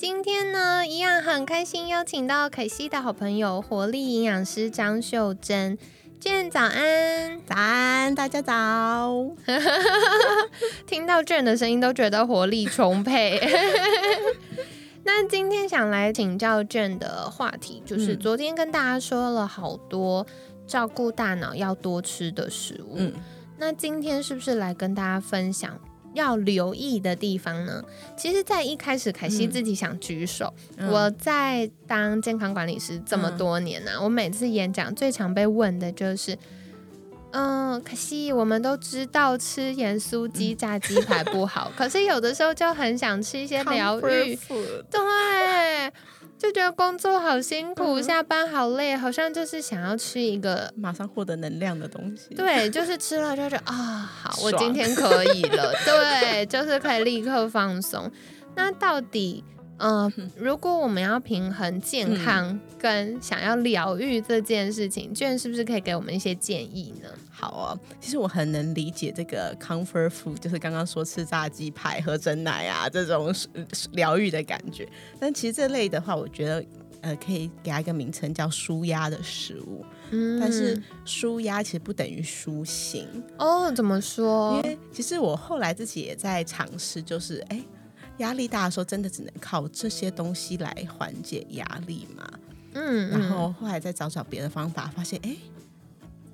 今天呢，一样很开心，邀请到凯西的好朋友活力营养师张秀珍。卷早安，早安，大家早。听到卷的声音都觉得活力充沛。那今天想来请教卷的话题，就是昨天跟大家说了好多照顾大脑要多吃的食物。嗯，那今天是不是来跟大家分享？要留意的地方呢？其实，在一开始，凯西自己想举手。我在当健康管理师这么多年呢，我每次演讲最常被问的就是：嗯，凯西，我们都知道吃盐酥鸡、炸鸡排不好，可是有的时候就很想吃一些疗愈，对。就觉得工作好辛苦，下班好累，好像就是想要吃一个马上获得能量的东西。对，就是吃了就觉得啊，好，我今天可以了。对，就是可以立刻放松。那到底？嗯，如果我们要平衡健康跟想要疗愈这件事情，娟是不是可以给我们一些建议呢？好啊，其实我很能理解这个 comfort food，就是刚刚说吃炸鸡排、喝真奶啊这种疗愈的感觉。但其实这类的话，我觉得呃可以给它一个名称叫舒压的食物。嗯，但是舒压其实不等于舒心哦。怎么说？因为其实我后来自己也在尝试，就是哎。压力大的时候，真的只能靠这些东西来缓解压力嘛？嗯，然后后来再找找别的方法，发现哎，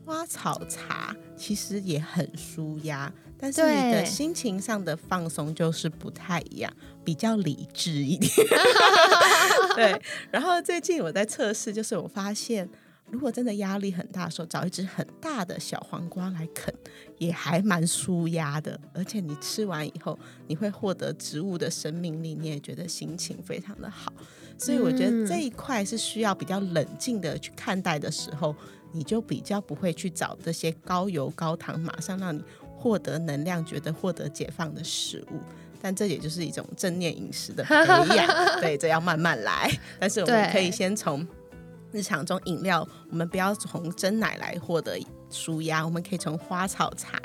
花草茶其实也很舒压，但是你的心情上的放松就是不太一样，比较理智一点。对，然后最近我在测试，就是我发现。如果真的压力很大的时候，找一只很大的小黄瓜来啃，也还蛮舒压的。而且你吃完以后，你会获得植物的生命力，你也觉得心情非常的好。所以我觉得这一块是需要比较冷静的去看待的时候，你就比较不会去找这些高油高糖，马上让你获得能量、觉得获得解放的食物。但这也就是一种正念饮食的培养，对，这要慢慢来。但是我们可以先从。日常中饮料，我们不要从真奶来获得舒压，我们可以从花草茶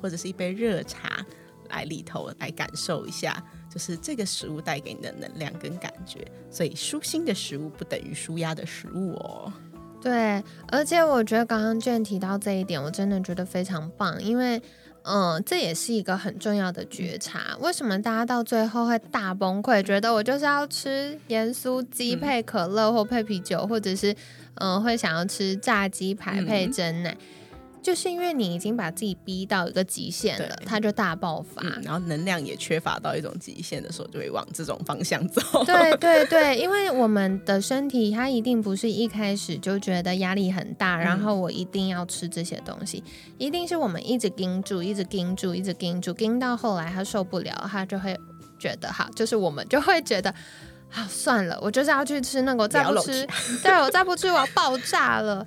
或者是一杯热茶来里头来感受一下，就是这个食物带给你的能量跟感觉。所以舒心的食物不等于舒压的食物哦。对，而且我觉得刚刚娟提到这一点，我真的觉得非常棒，因为。嗯，这也是一个很重要的觉察。为什么大家到最后会大崩溃，觉得我就是要吃盐酥鸡配可乐或配啤酒，或者是嗯会想要吃炸鸡排配真奶？就是因为你已经把自己逼到一个极限了，它就大爆发，然后能量也缺乏到一种极限的时候，就会往这种方向走。对对对，因为我们的身体它一定不是一开始就觉得压力很大，然后我一定要吃这些东西，一定是我们一直盯住，一直盯住，一直盯住，盯到后来他受不了，他就会觉得哈，就是我们就会觉得，好算了，我就是要去吃那个，我再不吃，对我再不吃我要爆炸了，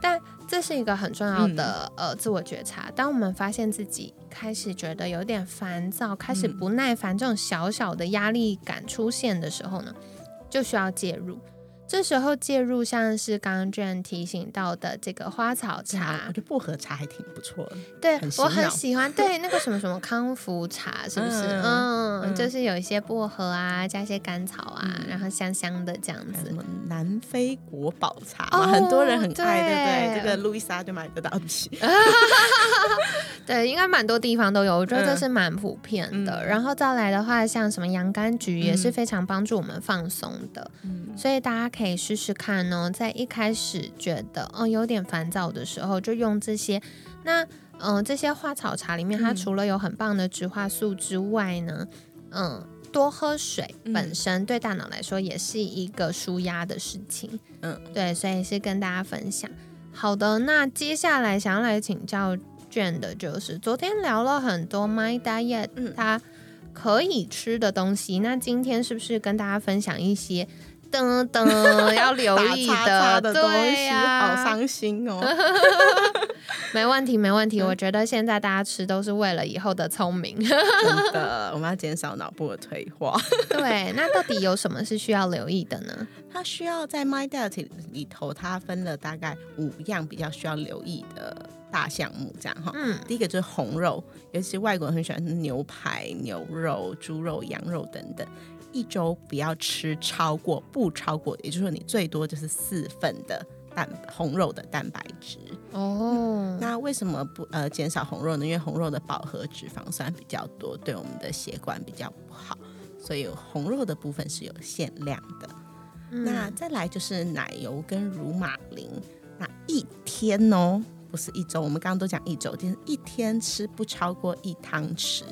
但。这是一个很重要的呃自我觉察。当我们发现自己开始觉得有点烦躁，开始不耐烦，这种小小的压力感出现的时候呢，就需要介入。这时候介入，像是刚刚 Jane 提醒到的这个花草茶，我觉得薄荷茶还挺不错的。对我很喜欢，对 那个什么什么康复茶，是不是？嗯，就是有一些薄荷啊，加一些甘草啊，然后香香的这样子。南非国宝茶嘛，很多人很爱，对不对？这个路易莎就买得到起。对，应该蛮多地方都有，我觉得这是蛮普遍的。然后再来的话，像什么洋甘菊也是非常帮助我们放松的。嗯，所以大家。可以试试看哦，在一开始觉得哦有点烦躁的时候，就用这些。那嗯，这些花草茶里面，它除了有很棒的植化素之外呢，嗯，多喝水本身对大脑来说也是一个舒压的事情。嗯，对，所以是跟大家分享。好的，那接下来想要来请教卷的就是，昨天聊了很多 My Diet，它可以吃的东西。那今天是不是跟大家分享一些？噔噔要留意的东西，好伤心哦。没问题，没问题。我觉得现在大家吃都是为了以后的聪明。真的，我们要减少脑部的退化。对，那到底有什么是需要留意的呢？它需要在 My Diet 里头，它分了大概五样比较需要留意的大项目，这样哈。嗯。第一个就是红肉，尤其是外国人很喜欢牛排、牛肉、猪肉、羊肉等等。一周不要吃超过，不超过，也就是说你最多就是四份的。蛋红肉的蛋白质哦，那为什么不呃减少红肉呢？因为红肉的饱和脂肪酸比较多，对我们的血管比较不好，所以红肉的部分是有限量的。那再来就是奶油跟乳马林，那一天哦，不是一周，我们刚刚都讲一周，就是一天吃不超过一汤匙。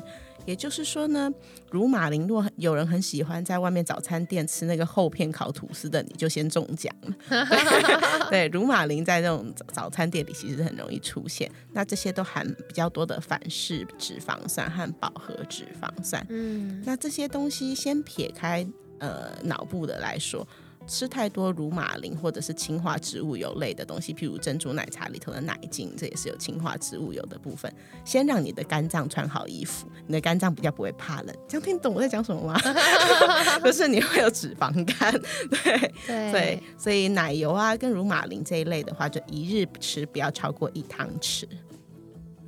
也就是说呢，如马林若有人很喜欢在外面早餐店吃那个厚片烤吐司的，你就先中奖了。对，如马林在这种早餐店里其实很容易出现。那这些都含比较多的反式脂肪酸和饱和脂肪酸。嗯，那这些东西先撇开呃脑部的来说。吃太多乳马林或者是氢化植物油类的东西，譬如珍珠奶茶里头的奶精，这也是有氢化植物油的部分。先让你的肝脏穿好衣服，你的肝脏比较不会怕冷。这样听懂我在讲什么吗？不是你会有脂肪肝，对对，所以奶油啊跟乳马林这一类的话，就一日吃不要超过一汤匙。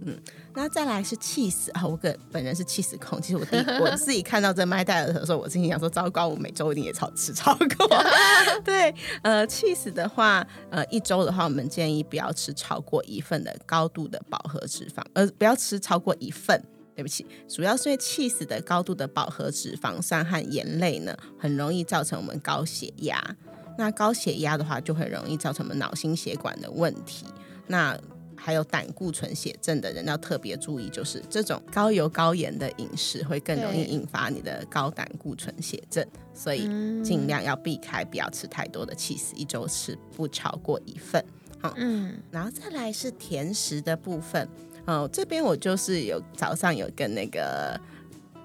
嗯。那再来是气死啊！我个本人是气死控。其实我第我自己看到这麦戴尔的时候，我心里想说：糟糕，我每周一定也超吃超过。对，呃，气死的话，呃，一周的话，我们建议不要吃超过一份的高度的饱和脂肪，呃，不要吃超过一份。对不起，主要是因为气死的高度的饱和脂肪酸和盐类呢，很容易造成我们高血压。那高血压的话，就很容易造成我们脑心血管的问题。那还有胆固醇血症的人要特别注意，就是这种高油高盐的饮食会更容易引发你的高胆固醇血症，所以尽量要避开，不要吃太多的气死，一周吃不超过一份。好，嗯，然后再来是甜食的部分，哦，这边我就是有早上有跟那个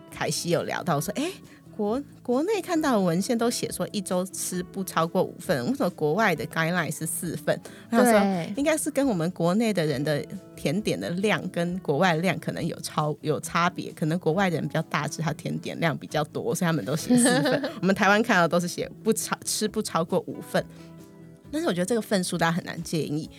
凯西有聊到说，哎。国国内看到的文献都写说一周吃不超过五份，为什么国外的 guideline 是四份？他说应该是跟我们国内的人的甜点的量跟国外量可能有超有差别，可能国外人比较大只，他甜点量比较多，所以他们都写四份。我们台湾看到都是写不超吃不超过五份，但是我觉得这个份数大家很难建议，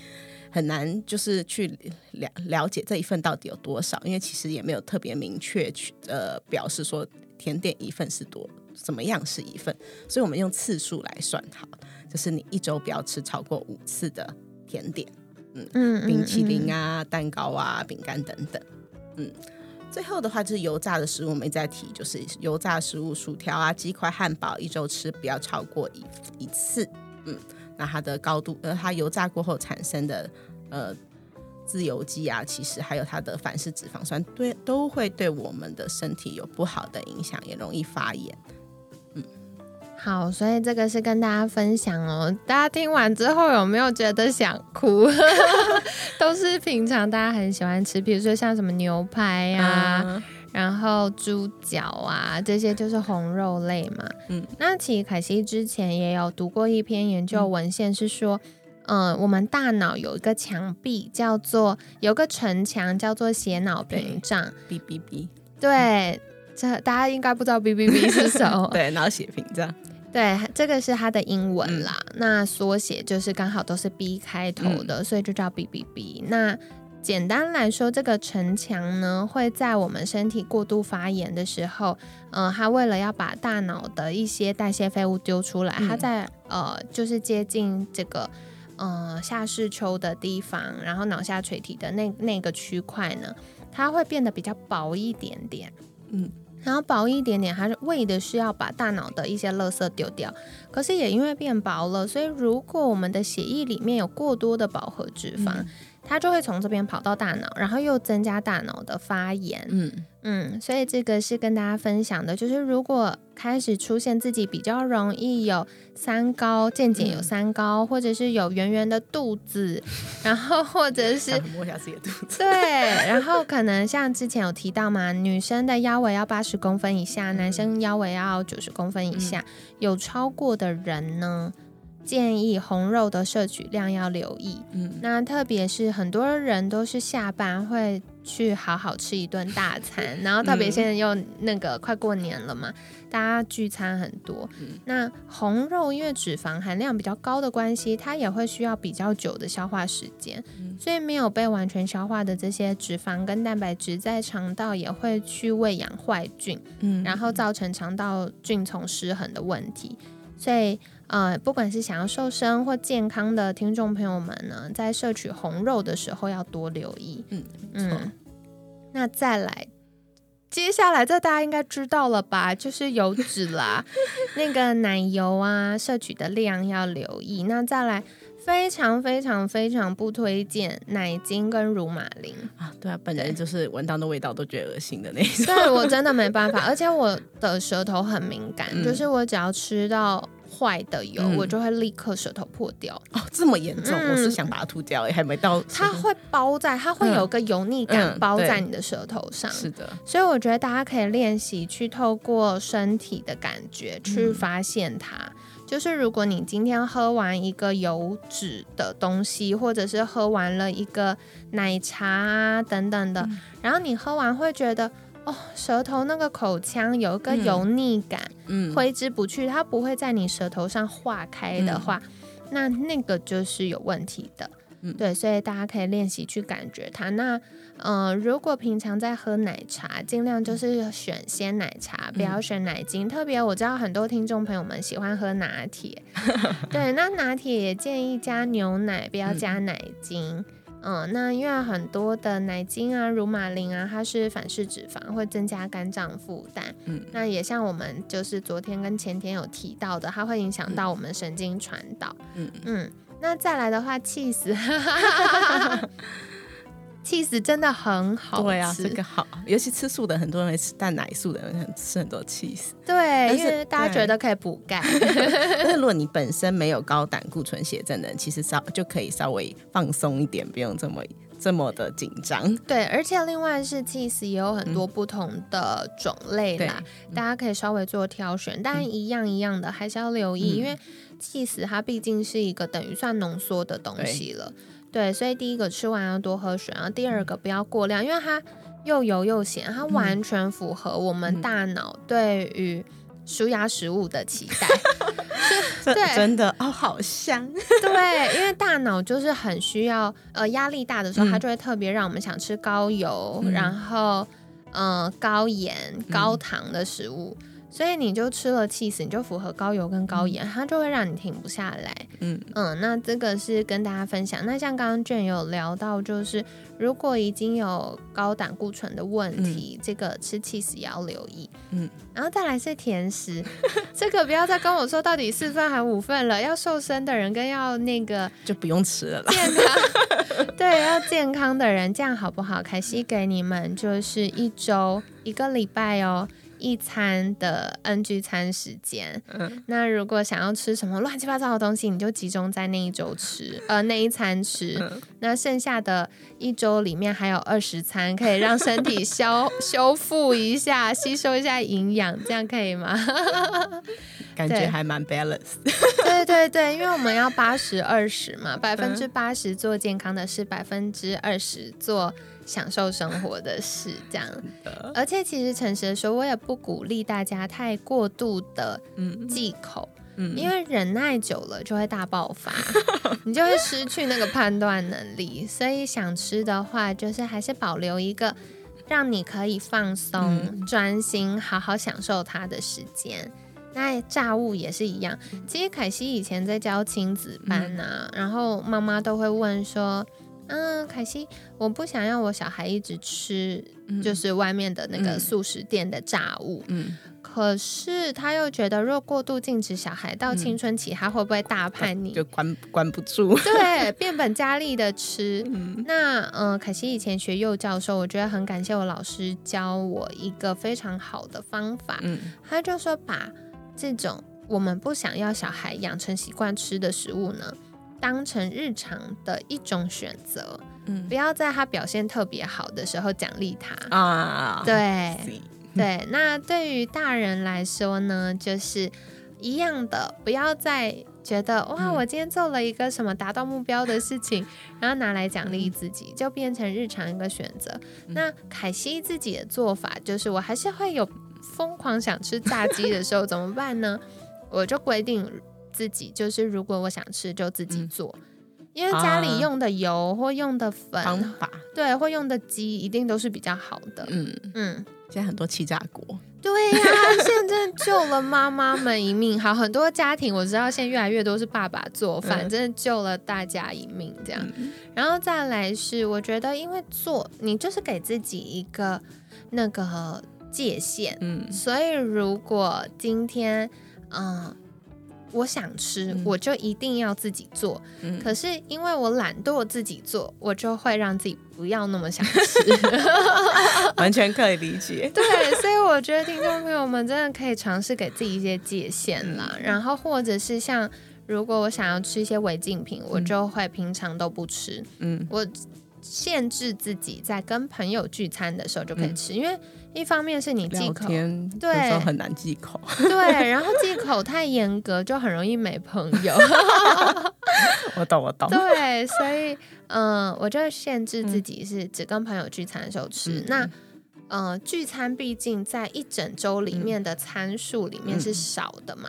很难就是去了了解这一份到底有多少，因为其实也没有特别明确去呃表示说。甜点一份是多，怎么样是一份？所以我们用次数来算，好，就是你一周不要吃超过五次的甜点，嗯嗯，冰淇淋啊、蛋糕啊、饼干等等，嗯。最后的话就是油炸的食物，我们在提，就是油炸食物，薯条啊、鸡块、汉堡，一周吃不要超过一一次，嗯。那它的高度，呃，它油炸过后产生的，呃。自由基啊，其实还有它的反式脂肪酸，对，都会对我们的身体有不好的影响，也容易发炎。嗯，好，所以这个是跟大家分享哦。大家听完之后有没有觉得想哭？都是平常大家很喜欢吃，比如说像什么牛排呀，然后猪脚啊，这些就是红肉类嘛。嗯，那其实凯西之前也有读过一篇研究文献，是说。嗯，我们大脑有一个墙壁，叫做有个城墙，叫做血脑屏障。B B B。对，这大家应该不知道 B B B 是什么。对，脑血屏障。对，这个是它的英文啦。那缩写就是刚好都是 B 开头的，所以就叫 B B B。那简单来说，这个城墙呢，会在我们身体过度发炎的时候，嗯，它为了要把大脑的一些代谢废物丢出来，它在呃，就是接近这个。嗯，下视丘的地方，然后脑下垂体的那那个区块呢，它会变得比较薄一点点。嗯，然后薄一点点，它是为的是要把大脑的一些垃圾丢掉。可是也因为变薄了，所以如果我们的血液里面有过多的饱和脂肪，它就会从这边跑到大脑，然后又增加大脑的发炎。嗯。嗯，所以这个是跟大家分享的，就是如果开始出现自己比较容易有三高，渐渐 有三高，或者是有圆圆的肚子，然后或者是 摸一下自己的肚子，对，然后可能像之前有提到嘛，女生的腰围要八十公分以下，男生腰围要九十公分以下，有超过的人呢。建议红肉的摄取量要留意，嗯，那特别是很多人都是下班会去好好吃一顿大餐，然后特别现在又那个快过年了嘛，大家聚餐很多，那红肉因为脂肪含量比较高的关系，它也会需要比较久的消化时间，所以没有被完全消化的这些脂肪跟蛋白质在肠道也会去喂养坏菌，嗯，然后造成肠道菌丛失衡的问题，所以。呃，不管是想要瘦身或健康的听众朋友们呢，在摄取红肉的时候要多留意。嗯嗯，那再来，接下来这大家应该知道了吧？就是油脂啦，那个奶油啊，摄取的量要留意。那再来。非常非常非常不推荐奶精跟乳马林啊！对啊，本人就是闻到那味道都觉得恶心的那种。对我真的没办法，而且我的舌头很敏感，就是我只要吃到坏的油，我就会立刻舌头破掉。哦，这么严重？我是想把它吐掉，还没到。它会包在，它会有个油腻感包在你的舌头上。是的，所以我觉得大家可以练习去透过身体的感觉去发现它。就是如果你今天喝完一个油脂的东西，或者是喝完了一个奶茶啊等等的，然后你喝完会觉得哦，舌头那个口腔有一个油腻感，嗯，挥之不去，它不会在你舌头上化开的话，那那个就是有问题的。对，所以大家可以练习去感觉它。那，呃，如果平常在喝奶茶，尽量就是选鲜奶茶，不要选奶精。特别我知道很多听众朋友们喜欢喝拿铁，对，那拿铁也建议加牛奶，不要加奶精。嗯，那因为很多的奶精啊、乳马林啊，它是反式脂肪，会增加肝脏负担。嗯，那也像我们就是昨天跟前天有提到的，它会影响到我们神经传导。嗯嗯。那再来的话，气死，气死真的很好对啊，这个好，尤其吃素的很多人会吃蛋奶素的人吃很多气死。对，因为大家觉得可以补钙。但是如果你本身没有高胆固醇血症的人，其实稍就可以稍微放松一点，不用这么这么的紧张。对，而且另外是气死也有很多不同的种类啦，大家可以稍微做挑选，但一样一样的还是要留意，因为。气死它毕竟是一个等于算浓缩的东西了，对，所以第一个吃完要多喝水，然后第二个不要过量，因为它又油又咸，它完全符合我们大脑对于舒压食物的期待。对，真的哦，好香。对，因为大脑就是很需要，呃，压力大的时候，它就会特别让我们想吃高油，然后嗯高盐、高糖的食物。所以你就吃了气死，你就符合高油跟高盐，它就会让你停不下来。嗯嗯，那这个是跟大家分享。那像刚刚卷有聊到，就是如果已经有高胆固醇的问题，这个吃气死也要留意。嗯，然后再来是甜食，这个不要再跟我说到底四份还五份了。要瘦身的人跟要那个就不用吃了。健康 对，要健康的人这样好不好？凯西给你们就是一周一个礼拜哦。一餐的 NG 餐时间，嗯，那如果想要吃什么乱七八糟的东西，你就集中在那一周吃，呃，那一餐吃。那剩下的一周里面还有二十餐，可以让身体消 修复一下，吸收一下营养，这样可以吗？感觉还蛮 balance。对对对，因为我们要八十二十嘛，百分之八十做健康的事，百分之二十做。享受生活的事，这样。而且其实诚实的说，我也不鼓励大家太过度的忌口，嗯，因为忍耐久了就会大爆发，你就会失去那个判断能力。所以想吃的话，就是还是保留一个让你可以放松、专心、好好享受它的时间。那炸物也是一样。其实凯西以前在教亲子班啊，然后妈妈都会问说。嗯，凯西，我不想要我小孩一直吃，就是外面的那个素食店的炸物。嗯，可可是他又觉得，若过度禁止小孩到青春期，他会不会大叛逆？就关关不住。对，变本加厉的吃。那嗯，凯西以前学幼教的时候，我觉得很感谢我老师教我一个非常好的方法。嗯，他就说把这种我们不想要小孩养成习惯吃的食物呢，当成日常的一种选择。嗯，不要在他表现特别好的时候奖励他啊。对。对，那对于大人来说呢，就是一样的，不要再觉得哇，我今天做了一个什么达到目标的事情，然后拿来奖励自己，就变成日常一个选择。那凯西自己的做法就是，我还是会有疯狂想吃炸鸡的时候，怎么办呢？我就规定自己，就是如果我想吃，就自己做。因为家里用的油或用的粉，方法对，或用的鸡一定都是比较好的。嗯嗯，现在很多气炸锅，对呀，现在救了妈妈们一命。好，很多家庭我知道现在越来越多是爸爸做饭，真的救了大家一命。这样，然后再来是，我觉得因为做你就是给自己一个那个界限，嗯，所以如果今天，嗯。我想吃，我就一定要自己做。可是因为我懒惰自己做，我就会让自己不要那么想吃。完全可以理解。对，所以我觉得听众朋友们真的可以尝试给自己一些界限啦。然后或者是像，如果我想要吃一些违禁品，我就会平常都不吃。嗯，我限制自己在跟朋友聚餐的时候就可以吃，因为。一方面是你忌口，对，很难忌口，对，然后忌口太严格，就很容易没朋友。我懂，我懂。对，所以嗯，我就限制自己是只跟朋友聚餐的时候吃。那嗯，聚餐毕竟在一整周里面的餐数里面是少的嘛。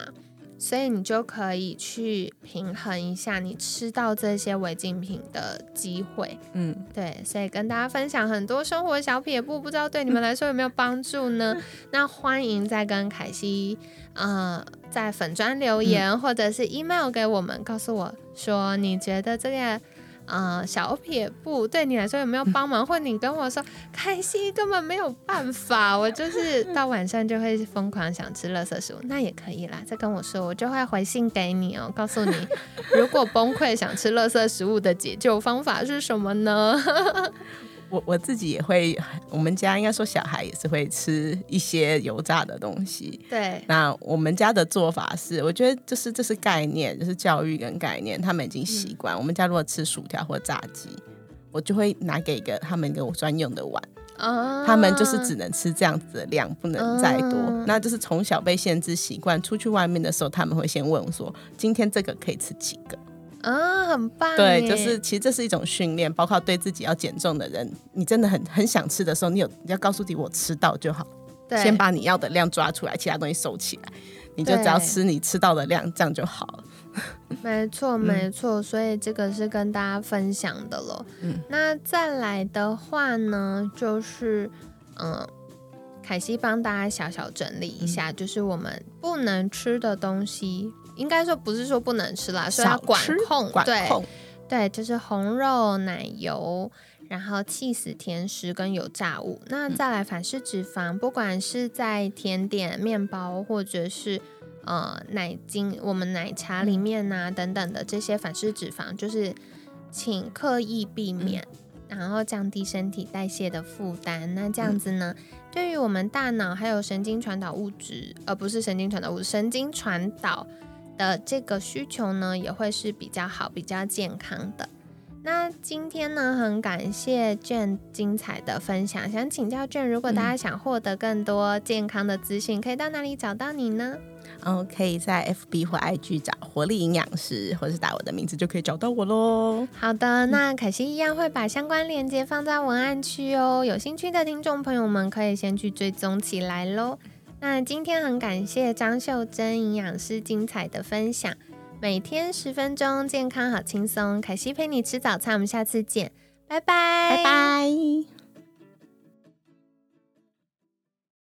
所以你就可以去平衡一下你吃到这些违禁品的机会，嗯，对，所以跟大家分享很多生活小撇步，不知道对你们来说有没有帮助呢？那欢迎再跟凯西，呃，在粉砖留言或者是 email 给我们，告诉我说你觉得这个。啊，小撇步对你来说有没有帮忙？或你跟我说，开心根本没有办法，我就是 到晚上就会疯狂想吃垃圾食物，那也可以啦。再跟我说，我就会回信给你哦，告诉你如果崩溃想吃垃圾食物的解救方法是什么呢？我我自己也会，我们家应该说小孩也是会吃一些油炸的东西。对，那我们家的做法是，我觉得就是这是概念，就是教育跟概念，他们已经习惯。我们家如果吃薯条或炸鸡，我就会拿给一个他们给我专用的碗，他们就是只能吃这样子的量，不能再多。那就是从小被限制习惯，出去外面的时候，他们会先问我说：“今天这个可以吃几个？”啊，很棒！对，就是其实这是一种训练，包括对自己要减重的人，你真的很很想吃的时候，你有你要告诉自己我吃到就好，先把你要的量抓出来，其他东西收起来，你就只要吃你吃到的量，这样就好了。没错，没错，所以这个是跟大家分享的了。嗯，那再来的话呢，就是嗯，凯西帮大家小小整理一下，就是我们不能吃的东西。应该说不是说不能吃啦，是要管控，对对，就是红肉、奶油，然后气死甜食跟油炸物。那再来反式脂肪，不管是在甜点、面包或者是呃奶精、我们奶茶里面呐等等的这些反式脂肪，就是请刻意避免，然后降低身体代谢的负担。那这样子呢，对于我们大脑还有神经传导物质，而不是神经传导物质，神经传导。的这个需求呢，也会是比较好、比较健康的。那今天呢，很感谢卷精彩的分享。想请教卷，如果大家想获得更多健康的资讯，可以到哪里找到你呢？嗯，可以在 FB 或 IG 找活力营养师，或是打我的名字就可以找到我喽。好的，那凯西一样会把相关链接放在文案区哦。有兴趣的听众朋友们，可以先去追踪起来喽。那今天很感谢张秀珍营养师精彩的分享，每天十分钟，健康好轻松。凯西陪你吃早餐，我们下次见，拜拜，拜拜。